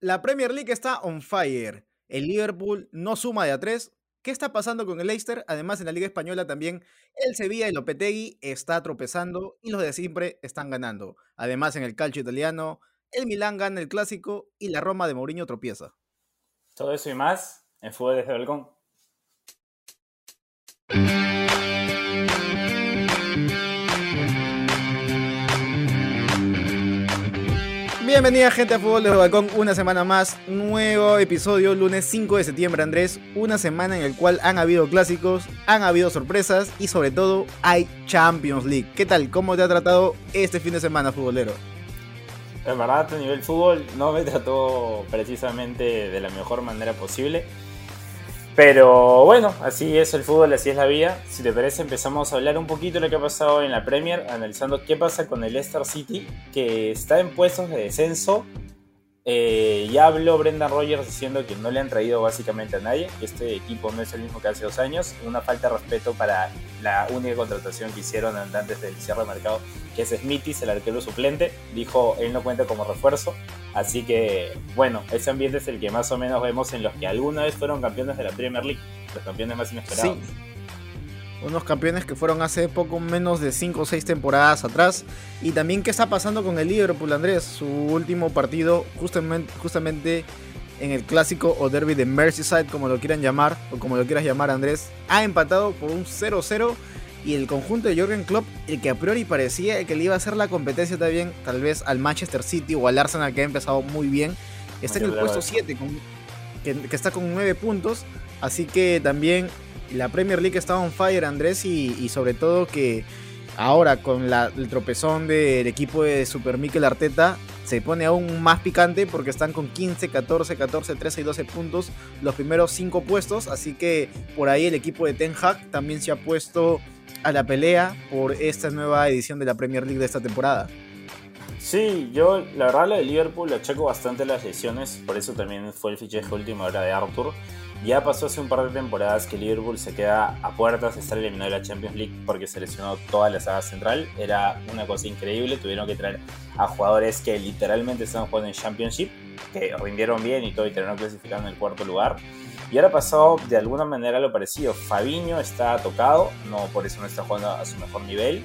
La Premier League está on fire. El Liverpool no suma de a tres. ¿Qué está pasando con el Leicester? Además, en la Liga Española también el Sevilla y el Lopetegui está tropezando y los de siempre están ganando. Además, en el calcio italiano, el Milán gana el clásico y la Roma de Mourinho tropieza. Todo eso y más en Fútbol desde Balcón. Bienvenida gente a Fútbol de Balcón, una semana más, nuevo episodio, lunes 5 de septiembre Andrés, una semana en el cual han habido clásicos, han habido sorpresas y sobre todo hay Champions League. ¿Qué tal? ¿Cómo te ha tratado este fin de semana futbolero? En verdad a nivel fútbol no me trató precisamente de la mejor manera posible. Pero bueno, así es el fútbol, así es la vida. Si te parece, empezamos a hablar un poquito de lo que ha pasado en la Premier, analizando qué pasa con el Leicester City, que está en puestos de descenso eh, ya habló Brendan Rogers diciendo que no le han traído básicamente a nadie, que este equipo no es el mismo que hace dos años, una falta de respeto para la única contratación que hicieron antes del cierre de mercado, que es Smithy, el arquero suplente, dijo él no cuenta como refuerzo, así que bueno, ese ambiente es el que más o menos vemos en los que alguna vez fueron campeones de la Premier League, los campeones más inesperados unos campeones que fueron hace poco menos de 5 o 6 temporadas atrás. Y también qué está pasando con el Liverpool, Andrés. Su último partido justamente, justamente en el clásico o derby de Merseyside, como lo quieran llamar, o como lo quieras llamar Andrés, ha empatado por un 0-0 y el conjunto de Jürgen Klopp, el que a priori parecía que le iba a hacer la competencia también, tal vez al Manchester City o al Arsenal que ha empezado muy bien, está en el puesto 7, que, que, está con 9 puntos, así que también la Premier League está on fire, Andrés, y, sobre todo que ahora con el tropezón del equipo de Super Mikel Arteta se pone aún más picante porque están con 15, 14, 14, 13 y 12 puntos los primeros 5 puestos, así que por ahí el equipo de Ten Hag también se ha puesto a la pelea por esta nueva edición de la Premier League de esta temporada. Sí, yo la verdad la de Liverpool la checo bastante las lesiones, por eso también fue el fichaje último hora de Arthur. Ya pasó hace un par de temporadas que Liverpool se queda a puertas de estar eliminado de la Champions League porque seleccionó toda la saga central. Era una cosa increíble. Tuvieron que traer a jugadores que literalmente estaban jugando en Championship, que rindieron bien y todo y terminaron clasificando en el cuarto lugar. Y ahora pasó de alguna manera lo parecido. Fabiño está tocado, no por eso no está jugando a su mejor nivel.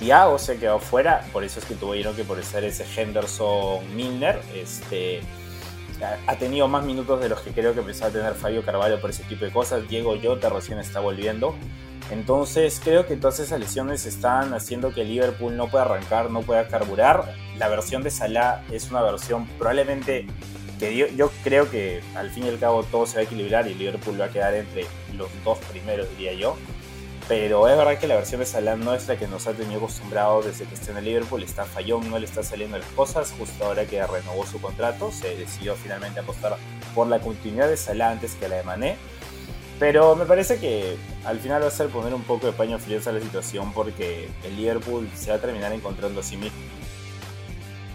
Thiago se quedó fuera, por eso es que tuvieron que por ser ese Henderson Milner. Este, ha tenido más minutos de los que creo que empezaba a tener Fabio Carvalho por ese tipo de cosas. Diego Jota recién está volviendo. Entonces creo que todas esas lesiones están haciendo que Liverpool no pueda arrancar, no pueda carburar. La versión de Salah es una versión probablemente que yo, yo, creo que al fin y al cabo todo se va a equilibrar y Liverpool va a quedar entre los dos primeros, diría yo. Pero es verdad que la versión de Salah no es la que nos ha tenido acostumbrado desde que está en el Liverpool. Está fallón, no le está saliendo las cosas. Justo ahora que renovó su contrato, se decidió finalmente apostar por la continuidad de Salah antes que la de Mané. Pero me parece que al final va a ser poner un poco de paño frío a la situación porque el Liverpool se va a terminar encontrando a sí mismo.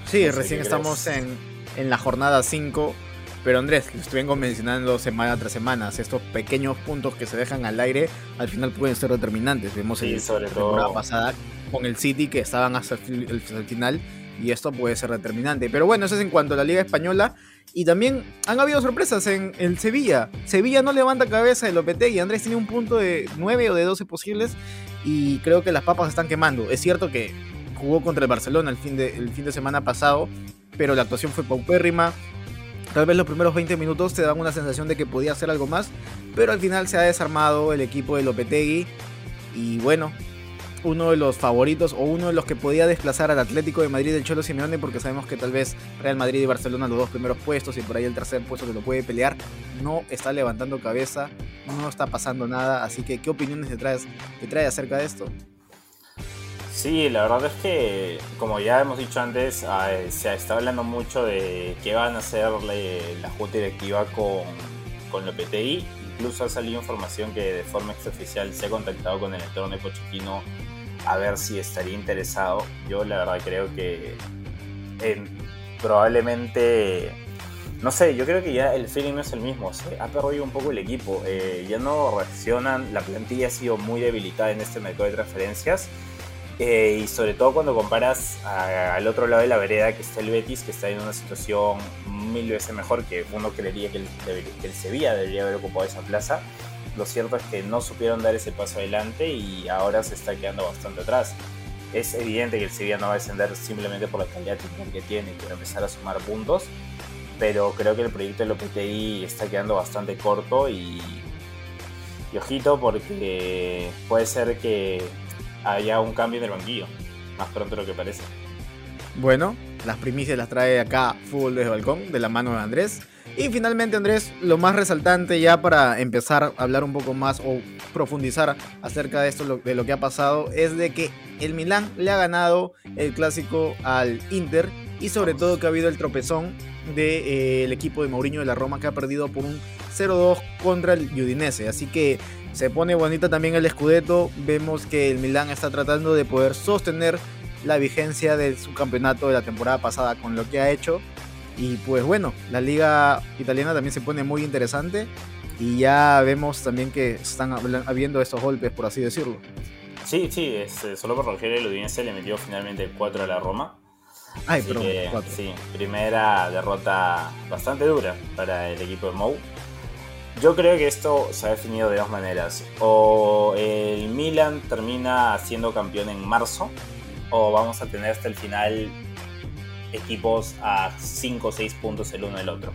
Sí, recién estamos en, en la jornada 5 pero Andrés, lo estoy mencionando semana tras semana, estos pequeños puntos que se dejan al aire al final pueden ser determinantes. Vemos sí, sobre la temporada pasada con el City que estaban hasta el, final y esto puede ser determinante. Pero bueno, eso es en cuanto a la Liga Española. Y también han habido sorpresas en el Sevilla. Sevilla no levanta cabeza de y Andrés tiene un punto de 9 o de 12 posibles y creo que las papas están quemando. Es cierto que jugó contra el Barcelona el fin de, el fin de semana pasado, pero la actuación fue paupérrima. Tal vez los primeros 20 minutos te dan una sensación de que podía hacer algo más, pero al final se ha desarmado el equipo de Lopetegui y bueno, uno de los favoritos o uno de los que podía desplazar al Atlético de Madrid del Cholo Simeone porque sabemos que tal vez Real Madrid y Barcelona los dos primeros puestos y por ahí el tercer puesto que lo puede pelear no está levantando cabeza, no está pasando nada, así que ¿qué opiniones te te trae acerca de esto? Sí, la verdad es que, como ya hemos dicho antes, ah, eh, se está hablando mucho de qué van a hacer la, junta directiva con, con PTI. Incluso ha salido información que de forma extraoficial se ha contactado con el entorno de Pochettino a ver si estaría interesado. Yo la verdad creo que probablemente, no sé, yo creo que ya el feeling no es el mismo. Se ha perdido un poco el equipo. Eh, ya no reaccionan, la plantilla ha sido muy debilitada en este mercado de transferencias eh, y sobre todo cuando comparas al otro lado de la vereda que está el Betis, que está en una situación mil veces mejor que uno creería que el, que el Sevilla debería haber ocupado esa plaza. Lo cierto es que no supieron dar ese paso adelante y ahora se está quedando bastante atrás. Es evidente que el Sevilla no va a descender simplemente por la calidad que tiene y por empezar a sumar puntos, pero creo que el proyecto de Lopetegui está quedando bastante corto y, y ojito porque puede ser que haya un cambio en el banquillo, más pronto de lo que parece. Bueno, las primicias las trae acá Fútbol desde Balcón, de la mano de Andrés. Y finalmente, Andrés, lo más resaltante ya para empezar a hablar un poco más o profundizar acerca de esto, de lo que ha pasado, es de que el Milán le ha ganado el clásico al Inter y sobre todo que ha habido el tropezón del de, eh, equipo de Mourinho de la Roma que ha perdido por un 0-2 contra el Udinese. Así que se pone bonita también el Scudetto. Vemos que el Milán está tratando de poder sostener la vigencia de su campeonato de la temporada pasada con lo que ha hecho. Y pues bueno, la liga italiana también se pone muy interesante y ya vemos también que están habiendo estos golpes, por así decirlo. Sí, sí, este, solo por Rogelio el Udinese le metió finalmente 4 a la Roma. Ay, perdón, Sí, primera derrota bastante dura para el equipo de Mou. Yo creo que esto se ha definido de dos maneras. O el Milan termina siendo campeón en marzo, o vamos a tener hasta el final equipos a 5 o 6 puntos el uno del otro.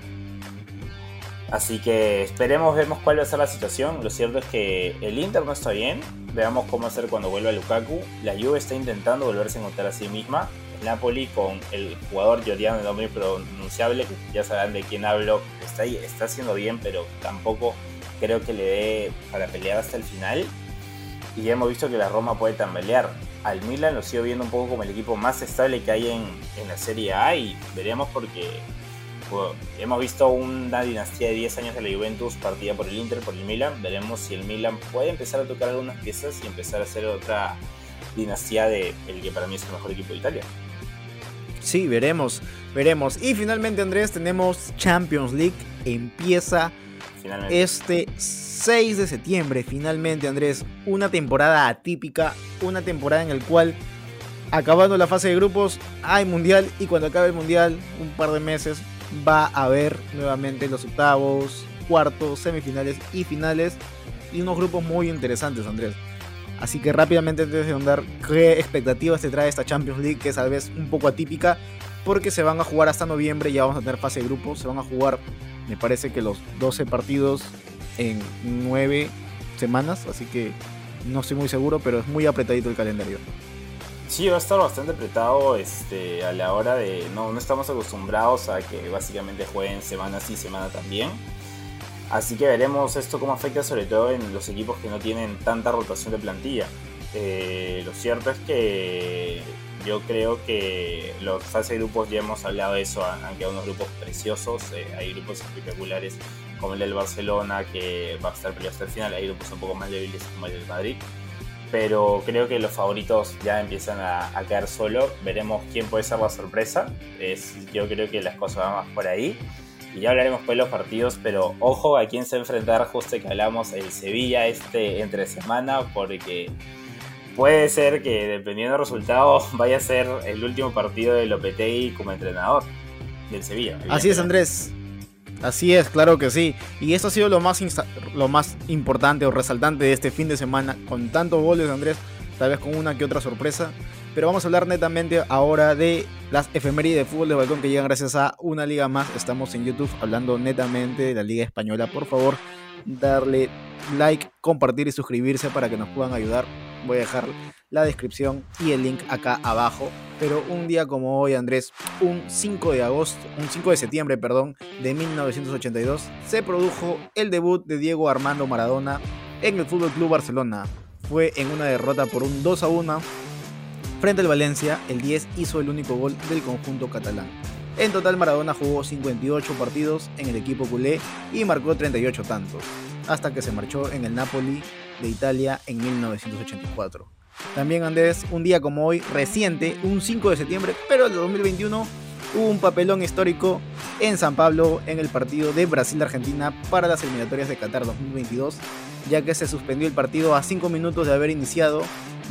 Así que esperemos, vemos cuál va a ser la situación. Lo cierto es que el Inter no está bien. Veamos cómo hacer cuando vuelva Lukaku. La Juve está intentando volverse a encontrar a sí misma. El Napoli con el jugador Giordano de nombre pronunciable, que ya sabrán de quién hablo, está, está haciendo bien, pero tampoco creo que le dé para pelear hasta el final. Y ya hemos visto que la Roma puede tambalear al Milan lo sigo viendo un poco como el equipo más estable que hay en, la Serie A y veremos porque hemos visto una dinastía de 10 años de la Juventus partida por el Inter, por el Milan. Veremos si el Milan puede empezar a tocar algunas piezas y empezar a hacer otra dinastía de el que para mí es el mejor equipo de Italia. Sí, veremos, veremos. Y finalmente Andrés tenemos Champions League. Empieza este 6 de septiembre, finalmente Andrés, una temporada atípica, una temporada en la cual acabando la fase de grupos hay mundial y cuando acabe el mundial, un par de meses, va a haber nuevamente los octavos, cuartos, semifinales y finales y unos grupos muy interesantes, Andrés. Así que rápidamente antes de andar, ¿qué expectativas te trae esta Champions League que es a vez un poco atípica? Porque se van a jugar hasta noviembre, ya vamos a tener fase de grupos, se van a jugar, me parece que los 12 partidos en nueve semanas, así que no estoy muy seguro, pero es muy apretadito el calendario. Sí, va a estar bastante apretado este, a la hora de... No, no estamos acostumbrados a que básicamente jueguen semana sí, semana también. Así que veremos esto cómo afecta sobre todo en los equipos que no tienen tanta rotación de plantilla. Eh, lo cierto es que yo creo que los fase grupos ya hemos hablado de eso, han quedado unos grupos preciosos, eh, hay grupos espectaculares como el del Barcelona que va a estar peleado hasta el final, hay grupos un poco más débiles como el del Madrid, pero creo que los favoritos ya empiezan a, a caer solo, veremos quién puede ser la sorpresa, es, yo creo que las cosas van más por ahí. Y ya hablaremos pues de los partidos, pero ojo a quién se enfrentar justo que hablamos el Sevilla este entre semana, porque puede ser que dependiendo del resultado vaya a ser el último partido de Lopetegui como entrenador del Sevilla. Así es, Andrés. Así es, claro que sí. Y esto ha sido lo más, lo más importante o resaltante de este fin de semana, con tantos goles, Andrés, tal vez con una que otra sorpresa. Pero vamos a hablar netamente ahora de las efemérides de fútbol de balcón que llegan gracias a una liga más. Estamos en YouTube hablando netamente de la Liga Española. Por favor, darle like, compartir y suscribirse para que nos puedan ayudar voy a dejar la descripción y el link acá abajo. Pero un día como hoy, Andrés, un 5 de agosto, un 5 de septiembre, perdón, de 1982, se produjo el debut de Diego Armando Maradona en el Fútbol Club Barcelona. Fue en una derrota por un 2 a 1 frente al Valencia. El 10 hizo el único gol del conjunto catalán. En total, Maradona jugó 58 partidos en el equipo culé y marcó 38 tantos, hasta que se marchó en el Napoli de Italia en 1984. También Andrés, un día como hoy, reciente, un 5 de septiembre, pero de 2021, un papelón histórico en San Pablo en el partido de Brasil-Argentina para las eliminatorias de Qatar 2022, ya que se suspendió el partido a 5 minutos de haber iniciado,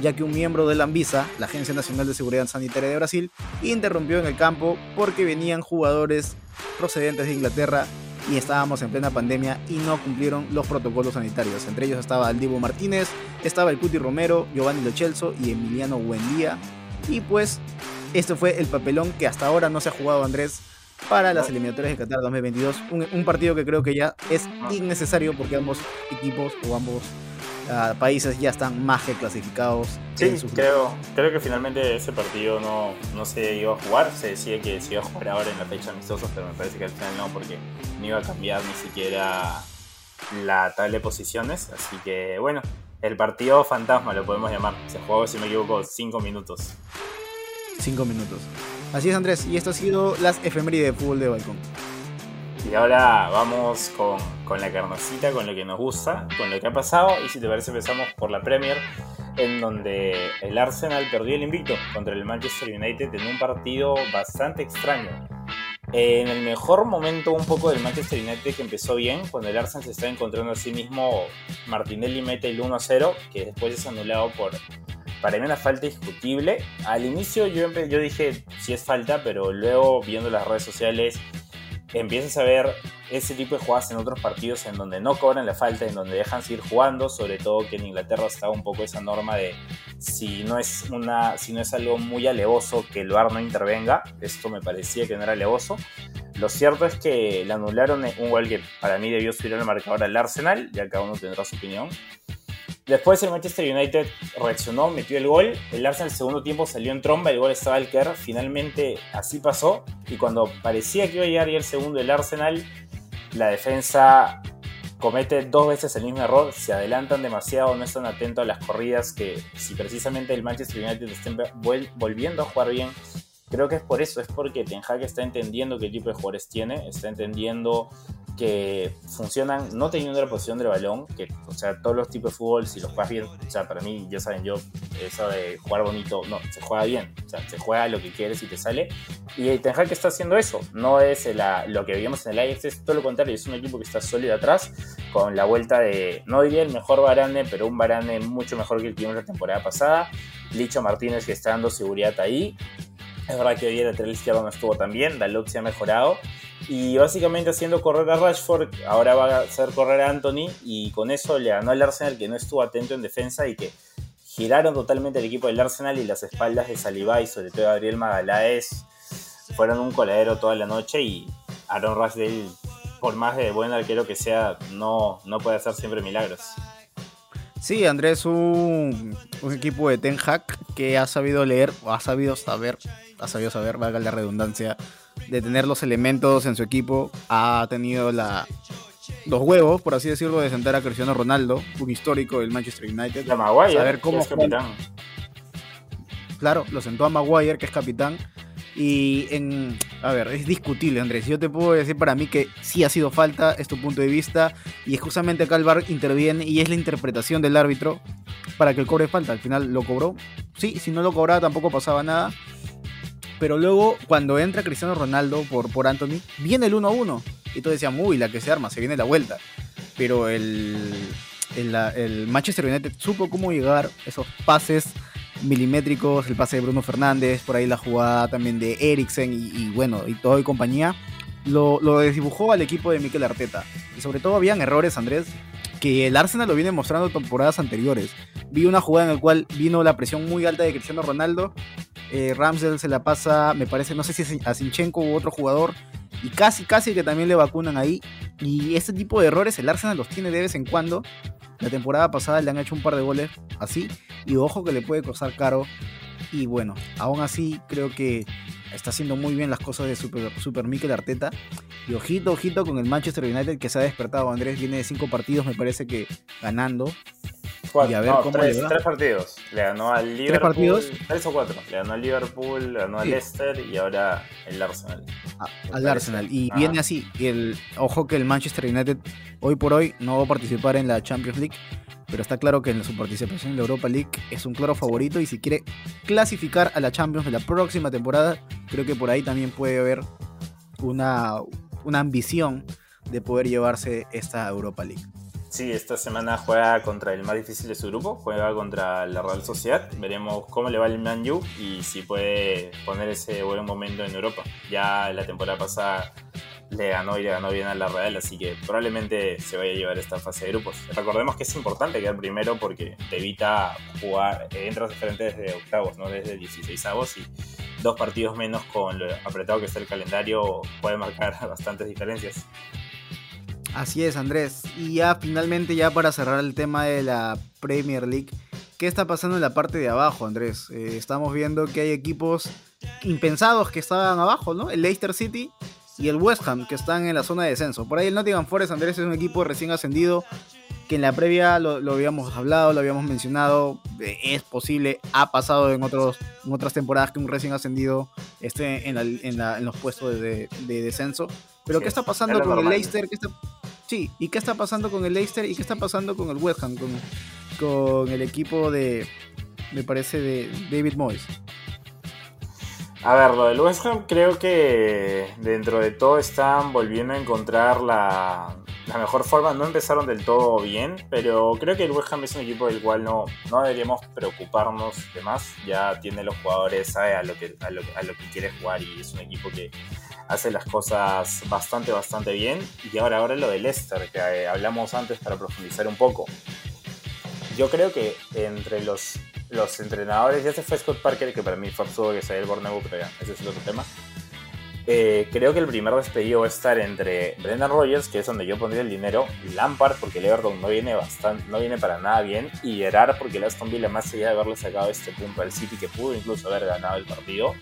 ya que un miembro de la Anvisa, la Agencia Nacional de Seguridad Sanitaria de Brasil, interrumpió en el campo porque venían jugadores procedentes de Inglaterra y estábamos en plena pandemia y no cumplieron los protocolos sanitarios. Entre ellos estaba el Divo Martínez, estaba el Cuti Romero, Giovanni Lo Celso y Emiliano Buendía. Y pues este fue el papelón que hasta ahora no se ha jugado Andrés para las eliminatorias de Qatar 2022. Un, un partido que creo que ya es innecesario porque ambos equipos o ambos países ya están más que clasificados. Sí, creo, creo que finalmente ese partido no, no se iba a jugar. Se decía que se iba a jugar ahora en la fecha amistosa, pero me parece que al final no, porque no iba a cambiar ni siquiera la tabla de posiciones. Así que bueno, el partido fantasma lo podemos llamar. Se jugó, si me equivoco, 5 minutos. 5 minutos. Así es, Andrés. Y esto ha sido las efemérides de fútbol de balcón. Y ahora vamos con, con, la carnacita, con lo que nos gusta, con lo que ha pasado. Y si te parece, empezamos por la Premier, en donde el Arsenal perdió el invicto contra el Manchester United en un partido bastante extraño. En el mejor momento un poco del Manchester United que empezó bien, cuando el Arsenal se está encontrando a sí mismo, Martinelli mete el 1-0, que después es anulado por, para mí una falta discutible. Al inicio yo, yo dije si es falta, pero luego viendo las redes sociales empiezas a ver ese tipo de jugadas en otros partidos en donde no cobran la falta, en donde dejan seguir jugando, sobre todo que en Inglaterra estaba un poco esa norma de si no es una si no es algo muy alevoso que el VAR no intervenga, esto me parecía que no era alevoso. Lo cierto es que le anularon un gol que para mí debió subir el marcador al Arsenal, ya cada uno tendrá su opinión. Después el Manchester United reaccionó, metió el gol. El Arsenal el segundo tiempo salió en tromba, el gol estaba al caer. Finalmente así pasó. Y cuando parecía que iba a llegar el segundo el Arsenal, la defensa comete dos veces el mismo error. Se adelantan demasiado, no están atentos a las corridas que si precisamente el Manchester United estén volviendo a jugar bien, creo que es por eso, es porque Ten Hag está entendiendo qué tipo de jugadores tiene, está entendiendo que funcionan no teniendo la posición del balón, que, o sea, todos los tipos de fútbol, si los juegas bien, o sea, para mí, ya saben, yo, eso de jugar bonito, no, se juega bien, o sea, se juega lo que quieres y te sale. Y el Ten Hag está haciendo eso, no es lo que vimos en el Ajax, es todo lo contrario, es un equipo que está sólido atrás, con la vuelta de, no diría el mejor Varane, pero un Varane mucho mejor que el que vimos la temporada pasada, Licho Martínez que está dando seguridad ahí, es verdad que hoy el lateral izquierdo no estuvo tan bien, Dalot se ha mejorado. Y básicamente haciendo correr a Rashford, ahora va a hacer correr a Anthony. Y con eso le ganó al Arsenal que no estuvo atento en defensa y que giraron totalmente el equipo del Arsenal y las espaldas de Saliba y sobre todo Gabriel Magaláes fueron un coladero toda la noche. Y Aaron Rashdale, por más de buen arquero que sea, no, no puede hacer siempre milagros. Sí, Andrés, un, un equipo de Ten Hag que ha sabido leer, o ha sabido saber, ha sabido saber, valga la redundancia, de tener los elementos en su equipo. Ha tenido la, los huevos, por así decirlo, de sentar a Cristiano Ronaldo, un histórico del Manchester United. La Maguire, saber cómo es capitán. Claro, lo sentó a Maguire, que es capitán. Y en. A ver, es discutible, Andrés. Yo te puedo decir para mí que sí ha sido falta, es tu punto de vista. Y es justamente acá el VAR interviene y es la interpretación del árbitro para que el cobre falta. Al final lo cobró. Sí, si no lo cobraba tampoco pasaba nada. Pero luego, cuando entra Cristiano Ronaldo por, por Anthony, viene el 1-1. Y todos decían, uy, la que se arma, se viene la vuelta. Pero el, el, el Manchester United supo cómo llegar esos pases milimétricos, el pase de Bruno Fernández, por ahí la jugada también de Eriksen y, bueno, y todo y compañía, lo, lo desdibujó al equipo de Mikel Arteta. Y sobre todo habían errores, Andrés, que el Arsenal lo viene mostrando temporadas anteriores. Vi una jugada en la cual vino la presión muy alta de Cristiano Ronaldo. Eh, se la pasa, me parece, no sé si a Sinchenko u otro jugador. Y casi, casi que también le vacunan ahí. Y este tipo de errores el Arsenal los tiene de vez en cuando. La temporada pasada le han hecho un par de goles así. Y ojo que le puede costar caro. Y bueno, aún así creo que está haciendo muy bien las cosas de Super, Super Mikel Arteta. Y ojito, ojito con el Manchester United que se ha despertado. Andrés viene de cinco partidos, me parece que ganando. Y a ver cómo tres, tres, partidos. Le ganó al Liverpool. ¿Tres partidos? Tres o cuatro. Le ganó al Liverpool, le ganó al Leicester y ahora el Arsenal. al Arsenal. Y viene así. Y el, ojo que el Manchester United hoy por hoy no va a participar en la Champions League pero está claro que en su participación en la Europa League es un claro favorito y si quiere clasificar a la Champions de la próxima temporada, creo que por ahí también puede haber una, una ambición de poder llevarse esta Europa League. Sí, esta semana juega contra el más difícil de su grupo, juega contra la Real Sociedad. Veremos cómo le va el Man y si puede poner ese buen momento en Europa. Ya la temporada pasada le ganó y le ganó bien a la Real, así que probablemente se vaya a llevar esta fase de grupos. Recordemos que es importante quedar primero porque te evita jugar, eh, entras diferente desde octavos, no desde 16 avos y dos partidos menos con lo apretado que está el calendario puede marcar bastantes diferencias. Así es, Andrés. Y ya finalmente, ya para cerrar el tema de la Premier League, ¿qué está pasando en la parte de abajo, Andrés? Eh, estamos viendo que hay equipos impensados que estaban abajo, ¿no? El Leicester City y el West Ham, que están en la zona de descenso. Por ahí el Nottingham Forest, Andrés, es un equipo recién ascendido, que en la previa lo, habíamos hablado, lo habíamos mencionado, eh, es posible, ha pasado en, otros, en otras temporadas que un recién ascendido esté en, los puestos de, descenso. Pero ¿qué está pasando con el Leicester? ¿Qué está, sí, ¿y qué está pasando con el Leicester? ¿Y qué está pasando con el West Ham? Con, el equipo de, me parece, de David Moyes. A ver, lo del West Ham creo que dentro de todo están volviendo a encontrar la, mejor forma. No empezaron del todo bien, pero creo que el West Ham es un equipo del cual no, no deberíamos preocuparnos de más. Ya tiene los jugadores, sabe a lo, que, a, lo, a lo que quiere jugar y es un equipo que hace las cosas bastante, bastante bien. Y ahora, ahora lo del Leicester, que eh, hablamos antes para profundizar un poco. Yo creo que entre los los entrenadores, ya se fue Scott Parker, que para mí fue absurdo que sea el Borneo, pero ya, ese es otro tema. Eh, creo que el primer despedido va a estar entre Brendan Rogers, que es donde yo pondría el dinero, Lampard, porque el Everton no viene, bastante, no viene para nada bien, y Gerard, porque el Aston Villa, más allá de haberle sacado este punto al City, que pudo incluso haber ganado el partido,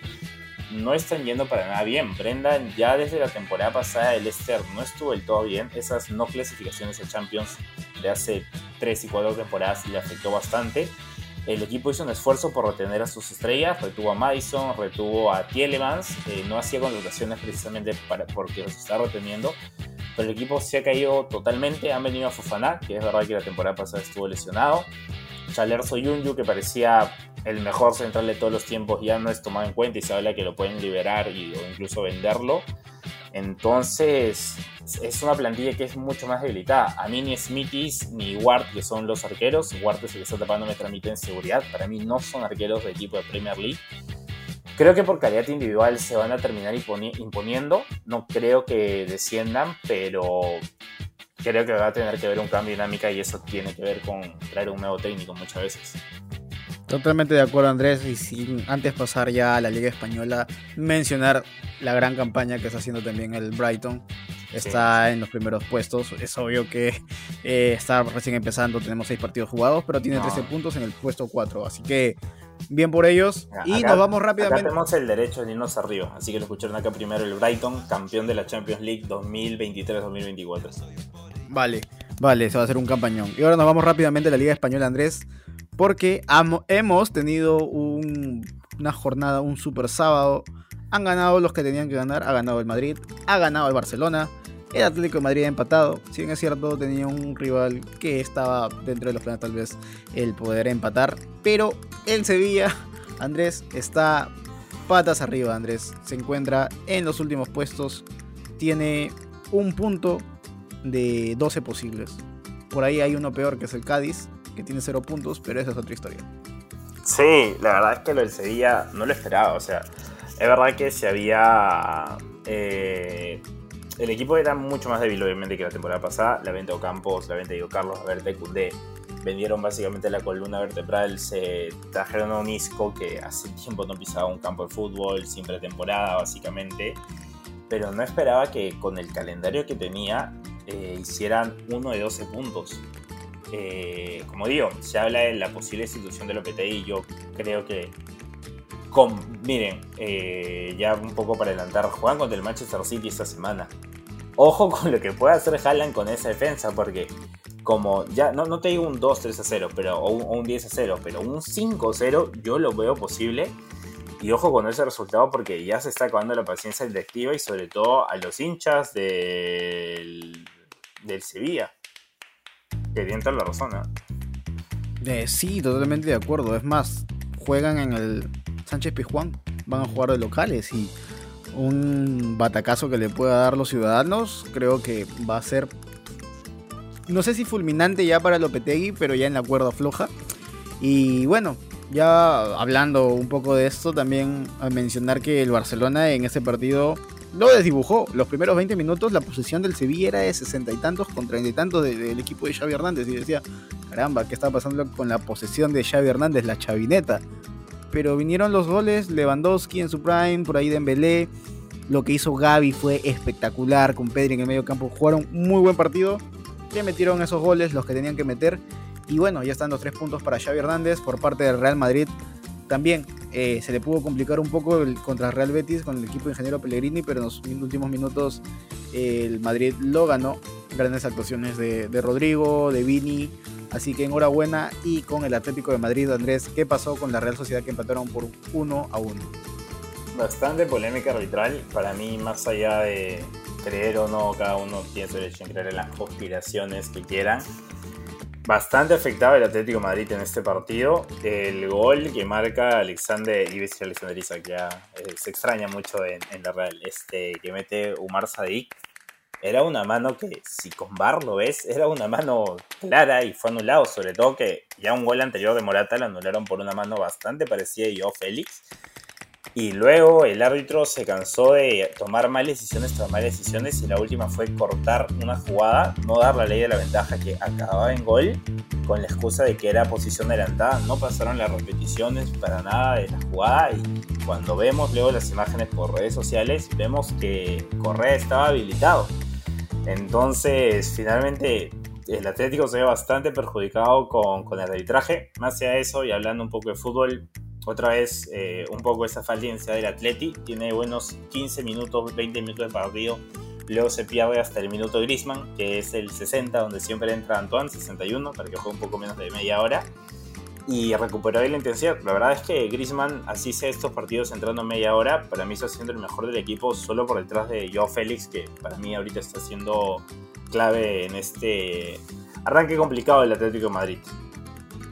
no están yendo para nada bien. Brendan ya desde la temporada pasada el Leicester no estuvo del todo bien. Esas no clasificaciones a Champions de hace 3 y 4 temporadas le afectó bastante. El equipo hizo un esfuerzo por retener a sus estrellas, retuvo a Madison, retuvo a Tielemans, eh, no hacía contrataciones precisamente para, porque los está reteniendo, pero el equipo se ha caído totalmente, han venido a Fofana, que es verdad que la temporada pasada estuvo lesionado, Chalerso Yunyu, que parecía el mejor central de todos los tiempos, ya no es tomado en cuenta y se habla que lo pueden liberar y, o incluso venderlo. Entonces, es una plantilla que es mucho más debilitada. A mí ni Smithies ni Ward, que son los arqueros, Ward es el que está tapando, me transmite en seguridad. Para mí no son arqueros de equipo de Premier League. Creo que por calidad individual se van a terminar imponiendo. No creo que desciendan, pero creo que va a tener que haber un cambio de dinámica y eso tiene que ver con traer un nuevo técnico muchas veces. Totalmente de acuerdo Andrés y sin antes pasar ya a la Liga Española, mencionar la gran campaña que está haciendo también el Brighton. Está en los primeros puestos. Es obvio que eh, está recién empezando, tenemos seis partidos jugados, pero tiene 13 puntos en el puesto 4. Así que bien por ellos. y nos vamos rápidamente. Acá tenemos el derecho de irnos arriba. Así que lo escucharon acá primero el Brighton, campeón de la Champions League 2023-2024. Vale, vale, se va a hacer un campañón. Y ahora nos vamos rápidamente a la Liga Española, Andrés porque hemos tenido una jornada, un super sábado. Han ganado los que tenían que ganar. Ha ganado el Madrid, ha ganado el Barcelona. El Atlético de Madrid ha empatado. Si bien es cierto, tenía un rival que estaba dentro de los planes, tal vez el poder empatar. Pero el Sevilla, Andrés, está patas arriba. Andrés se encuentra en los últimos puestos. Tiene un punto de 12 posibles. Por ahí hay uno peor que es el Cádiz, que tiene cero puntos, pero esa es otra historia. Sí, la verdad es que lo del Sevilla no lo esperaba. O sea, es verdad que se había. Eh, el equipo era mucho más débil, obviamente, que la temporada pasada. La venta de Ocampos, la venta de Carlos, de Cundé. Vendieron básicamente la columna vertebral. Se trajeron a un Isco que hace tiempo no pisaba un campo de fútbol, sin pretemporada, básicamente. Pero no esperaba que con el calendario que tenía eh, hicieran uno de 12 puntos. Eh, como digo, se habla de la posible institución del OPTI y yo creo que, miren, eh, ya un poco para adelantar, juegan contra el Manchester City esta semana. Ojo con lo que puede hacer Haaland con esa defensa, porque como ya, no, no te digo un 2-3 a 0, pero, o un, 10 a 0, pero un 5 0 yo lo veo posible. Y ojo con ese resultado porque ya se está acabando la paciencia directiva y sobre todo a los hinchas del, del Sevilla que la razón. Eh, sí, totalmente de acuerdo. Es más, juegan en el Sánchez Pizjuán, van a jugar de locales y un batacazo que le pueda dar los ciudadanos, creo que va a ser no sé si fulminante ya para Lopetegui, pero ya en la cuerda floja. Y bueno, ya hablando un poco de esto, también a mencionar que el Barcelona en ese partido lo desdibujó. Los primeros 20 minutos la posición del Sevilla era de sesenta y tantos con treinta y tantos del equipo de Xavi Hernández. Y decía, caramba, ¿qué está pasando con la posesión de Xavi Hernández, la chavineta? Pero vinieron los goles, Lewandowski en su prime, por ahí Dembélé. Lo que hizo Gaby fue espectacular con Pedri en el medio campo. Jugaron muy buen partido. Que metieron esos goles, los que tenían que meter. Y bueno, ya están los tres puntos para Xavi Hernández por parte del Real Madrid. También eh, se le pudo complicar un poco el, contra Real Betis con el equipo de ingeniero Pellegrini, pero en los últimos minutos el Madrid lo ganó. Grandes actuaciones de, de, Rodrigo, de Vini. Así que enhorabuena. Y con el Atlético de Madrid, Andrés, ¿qué pasó con la Real Sociedad que empataron por uno a uno? Bastante polémica arbitral. Para mí, más allá de creer o no, cada uno tiene derecho a creer en las conspiraciones que quieran bastante afectado el Atlético Madrid en este partido. El gol que marca Alexander, y Alexander Isaac ya eh, se extraña mucho en, la Real, este que mete Umar Sadik, era una mano que, si con Bar lo ves, era una mano clara y fue anulado. Sobre todo que ya un gol anterior de Morata lo anularon por una mano bastante parecida a Yo Félix. Y luego el árbitro se cansó de tomar malas decisiones tras malas decisiones y la última fue cortar una jugada, no dar la ley de la ventaja que acababa en gol con la excusa de que era posición adelantada. No pasaron las repeticiones para nada de la jugada y cuando vemos luego las imágenes por redes sociales vemos que Correa estaba habilitado. Entonces finalmente el Atlético se ve bastante perjudicado con, con el arbitraje. Más allá de eso y hablando un poco de fútbol, otra vez eh, un poco esa falencia del Atleti. Tiene buenos 15 minutos, 20 minutos de partido. Luego se pierde hasta el minuto Grisman, que es el 60, donde siempre entra Antoine, 61, para que juegue un poco menos de media hora. Y recuperó ahí la intensidad. La verdad es que Grisman, así sea estos partidos entrando media hora, para mí está siendo el mejor del equipo, solo por detrás de Joao Félix, que para mí ahorita está siendo clave en este arranque complicado del Atlético Madrid.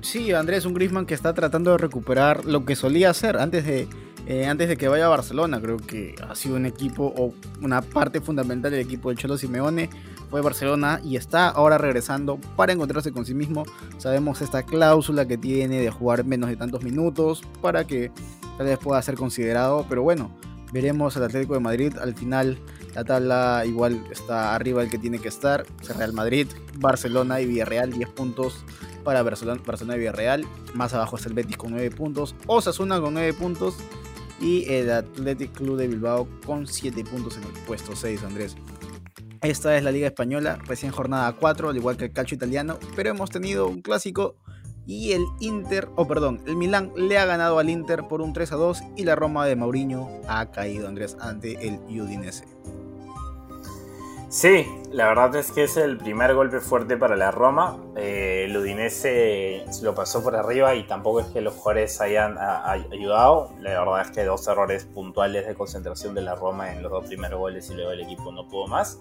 Sí, Andrés, un Griezmann que está tratando de recuperar lo que solía hacer antes de, eh, antes de que vaya a Barcelona. Creo que ha sido un equipo o una parte fundamental del equipo del Cholo Simeone. Fue Barcelona y está ahora regresando para encontrarse con sí mismo. Sabemos esta cláusula que tiene de jugar menos de tantos minutos para que tal vez pueda ser considerado. Pero bueno, veremos al Atlético de Madrid. Al final la tabla igual está arriba del que tiene que estar. Real Madrid, Barcelona y Villarreal 10 puntos para Barcelona, Barcelona Villarreal. Más abajo está el Betis con 9 puntos. Osasuna con 9 puntos. Y el Athletic Club de Bilbao con 7 puntos en el puesto 6, Andrés. Esta es la Liga Española, recién jornada 4, al igual que el calcio italiano. Pero hemos tenido un clásico y el Inter, o perdón, el Milán le ha ganado al Inter por un 3 a 2 y la Roma de Mourinho ha caído, Andrés, ante el Udinese. Sí, la verdad es que es el primer golpe fuerte para la Roma. Eh, el Udinese lo pasó por arriba y tampoco es que los jugadores hayan ayudado. La verdad es que dos errores puntuales de concentración de la Roma en los dos primeros goles y luego el equipo no pudo más.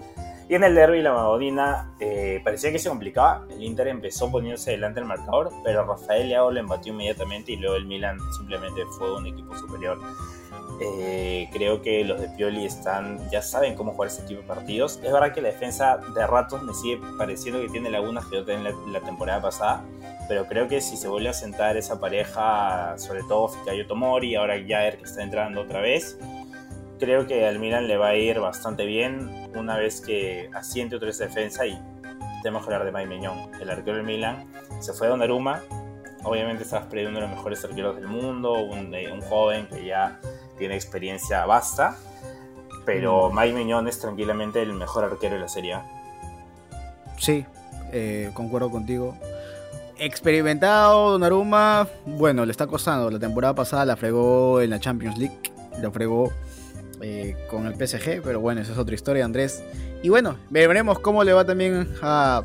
Y en el derby la Madonina eh, parecía que se complicaba. El Inter empezó poniéndose delante del marcador, pero Rafael Leao lo embatió inmediatamente y luego el Milan simplemente fue un equipo superior. Eh, creo que los de Pioli están, ya saben cómo jugar ese tipo de partidos. Es verdad que la defensa de ratos me sigue pareciendo que tiene lagunas que yo tenía en la, temporada pasada, pero creo que si se vuelve a sentar esa pareja, sobre todo Fikayo Tomori, ahora Jair que está entrando otra vez, creo que al Milan le va a ir bastante bien una vez que asiente otra vez defensa y que hablar de Mike Meñón, el arquero del Milan. Se fue a Donnarumma, obviamente estabas perdiendo uno de los mejores arqueros del mundo, un, eh, un joven que ya tiene experiencia basta, pero mm. Mike Miñón es tranquilamente el mejor arquero de la serie. Sí, eh, concuerdo contigo. Experimentado, Donnarumma, bueno, le está costando. La temporada pasada la fregó en la Champions League, la fregó eh, con el PSG, pero bueno, esa es otra historia, Andrés. Y bueno, veremos cómo le va también a,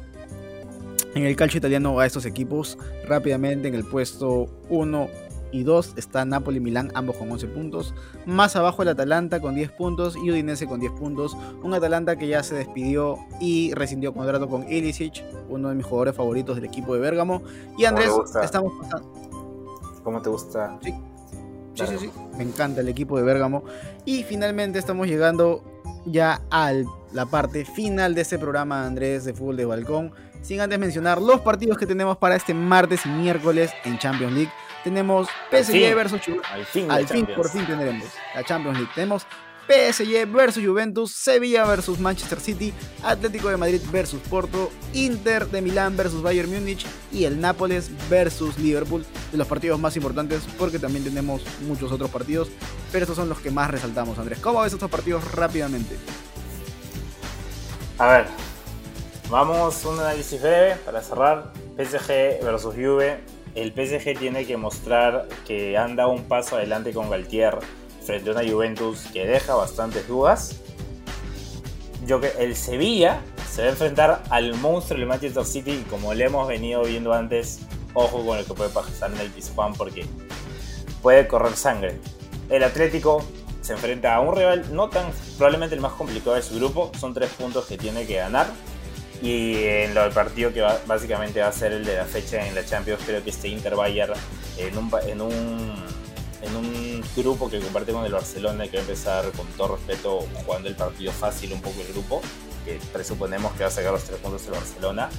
en el calcio italiano a estos equipos. Rápidamente en el puesto 1 y 2 está Napoli Milán, ambos con 11 puntos. Más abajo el Atalanta con 10 puntos y Udinese con 10 puntos. Un Atalanta que ya se despidió y rescindió contrato con Ilicic, uno de mis jugadores favoritos del equipo de Bérgamo. Y Andrés, estamos pasando. ¿Cómo te gusta? Sí. Sí, sí, sí. Me encanta el equipo de Bérgamo. Y finalmente estamos llegando ya a la parte final de este programa, Andrés, de Fútbol de Balcón. Sin antes mencionar los partidos que tenemos para este martes y miércoles en Champions League. Tenemos PSG versus Al fin, Al fin por fin tendremos la Champions League. Tenemos PSG versus Juventus, Sevilla versus Manchester City, Atlético de Madrid versus Porto, Inter de Milán versus Bayern Múnich y el Nápoles versus Liverpool, de los partidos más importantes porque también tenemos muchos otros partidos, pero estos son los que más resaltamos, Andrés. ¿Cómo ves estos partidos rápidamente? A ver, vamos un análisis breve para cerrar. PSG versus Juve. El PSG tiene que mostrar que anda un paso adelante con Galtier frente a una Juventus que deja bastantes dudas. Yo que el Sevilla se va a enfrentar al monstruo del Manchester City y como le hemos venido viendo antes, ojo con lo que puede pasar en el Pizjuán porque puede correr sangre. El Atlético se enfrenta a un rival no tan probablemente el más complicado de su grupo, son tres puntos que tiene que ganar. Y en del partido que básicamente va a ser el de la fecha en la Champions, creo que este Inter Bayern en un, en un en un grupo que comparte con el Barcelona y que va a empezar con todo respeto jugando el partido fácil un poco el grupo, que presuponemos que va a sacar los tres puntos el Barcelona,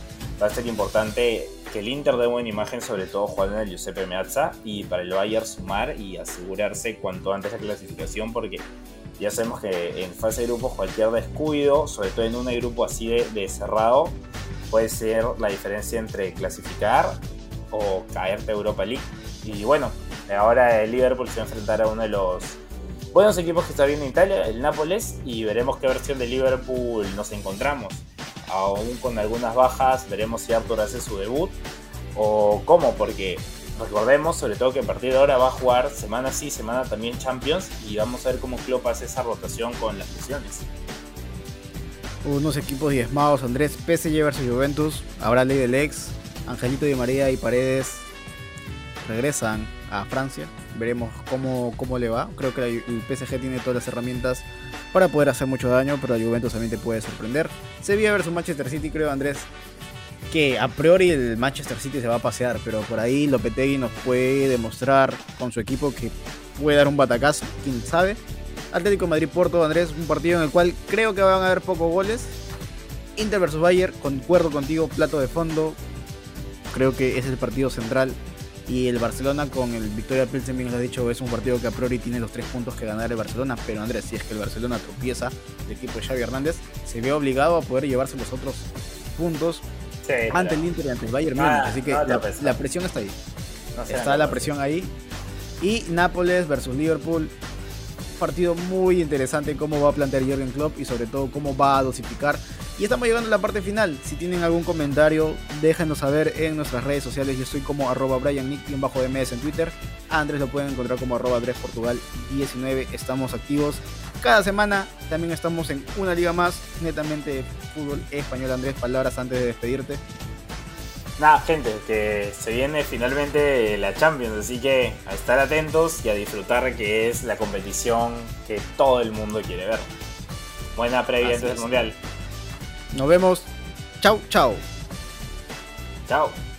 va a ser importante que el Inter dé buena imagen, sobre todo jugando en el Giuseppe Meazza, y para el Bayern sumar y asegurarse cuanto antes la clasificación, porque ya sabemos que en fase de grupos cualquier descuido, sobre todo en un grupo así de, cerrado, puede ser la diferencia entre clasificar o caerte a Europa League. Y bueno, Ahora el Liverpool se va a enfrentar a uno de los buenos equipos que está viendo en Italia, el Nápoles, y veremos qué versión de Liverpool nos encontramos. Aún con algunas bajas, veremos si Arthur hace su debut o cómo, porque recordemos sobre todo que a partir de ahora va a jugar semana sí, semana también Champions y vamos a ver cómo Klopp hace esa rotación con las lesiones. Unos equipos diezmados, Andrés, PSG versus Juventus, habrá ley del ex, Angelito Di María y Paredes regresan a Francia. Veremos cómo, cómo le va. Creo que el PSG tiene todas las herramientas para poder hacer mucho daño, pero la Juventus también te puede sorprender. Sevilla versus Manchester City, creo, Andrés, que a priori el Manchester City se va a pasear, pero por ahí Lopetegui nos puede demostrar con su equipo que puede dar un batacazo, quién sabe. Atlético Madrid-Porto, Andrés, un partido en el cual creo que van a haber pocos goles. Inter versus Bayern, concuerdo contigo, plato de fondo. Creo que es el partido central y el Barcelona con el Victoria Pilsen, bien lo ha dicho, es un partido que a priori tiene los tres puntos que ganar el Barcelona. Pero Andrés, si es que el Barcelona tropieza, el equipo de Xavi Hernández se ve obligado a poder llevarse los otros puntos ante el Inter y ante el Bayern Múnich. Así que la, presión está ahí. está la presión ahí. Y Nápoles versus Liverpool. Partido muy interesante cómo va a plantear Jürgen Klopp y sobre todo cómo va a dosificar y estamos llegando a la parte final. Si tienen algún comentario, déjenos saber en nuestras redes sociales. Yo soy como arroba BrianNick-MS en Twitter. A Andrés lo pueden encontrar como arroba Portugal 19 Estamos activos cada semana. También estamos en una liga más, netamente de fútbol español. Andrés, palabras antes de despedirte. Nada, gente, que se viene finalmente la Champions, así que a estar atentos y a disfrutar que es la competición que todo el mundo quiere ver. Buena previa antes del Mundial. Nos vemos. Chau, chau. Chao.